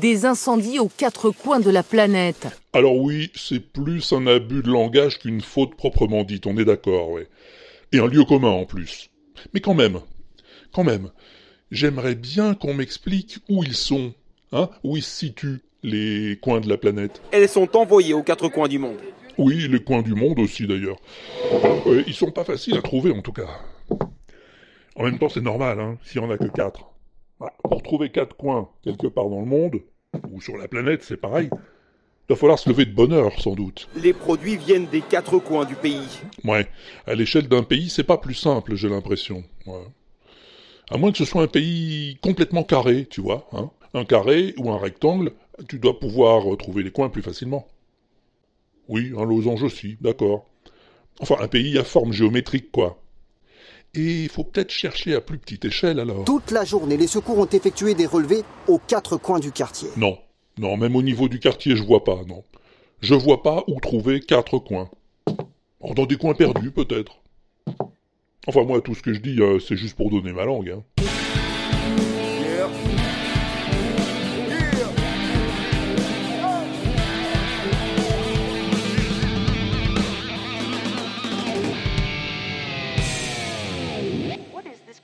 des incendies aux quatre coins de la planète. Alors oui, c'est plus un abus de langage qu'une faute proprement dite, on est d'accord, ouais. Et un lieu commun en plus. Mais quand même, quand même, j'aimerais bien qu'on m'explique où ils sont, hein, où ils se situent, les coins de la planète. Elles sont envoyées aux quatre coins du monde. Oui, les coins du monde aussi d'ailleurs. ils sont pas faciles à trouver en tout cas. En même temps, c'est normal, hein, s'il y en a que quatre. Pour trouver quatre coins quelque part dans le monde, ou sur la planète, c'est pareil. Il va falloir se lever de bonne heure, sans doute. Les produits viennent des quatre coins du pays. Ouais, à l'échelle d'un pays, c'est pas plus simple, j'ai l'impression. Ouais. À moins que ce soit un pays complètement carré, tu vois. Hein. Un carré ou un rectangle, tu dois pouvoir trouver les coins plus facilement. Oui, un losange aussi, d'accord. Enfin, un pays à forme géométrique, quoi. Et il faut peut-être chercher à plus petite échelle alors. Toute la journée, les secours ont effectué des relevés aux quatre coins du quartier. Non, non, même au niveau du quartier, je vois pas, non. Je vois pas où trouver quatre coins. dans des coins perdus, peut-être. Enfin, moi, tout ce que je dis, euh, c'est juste pour donner ma langue. Hein.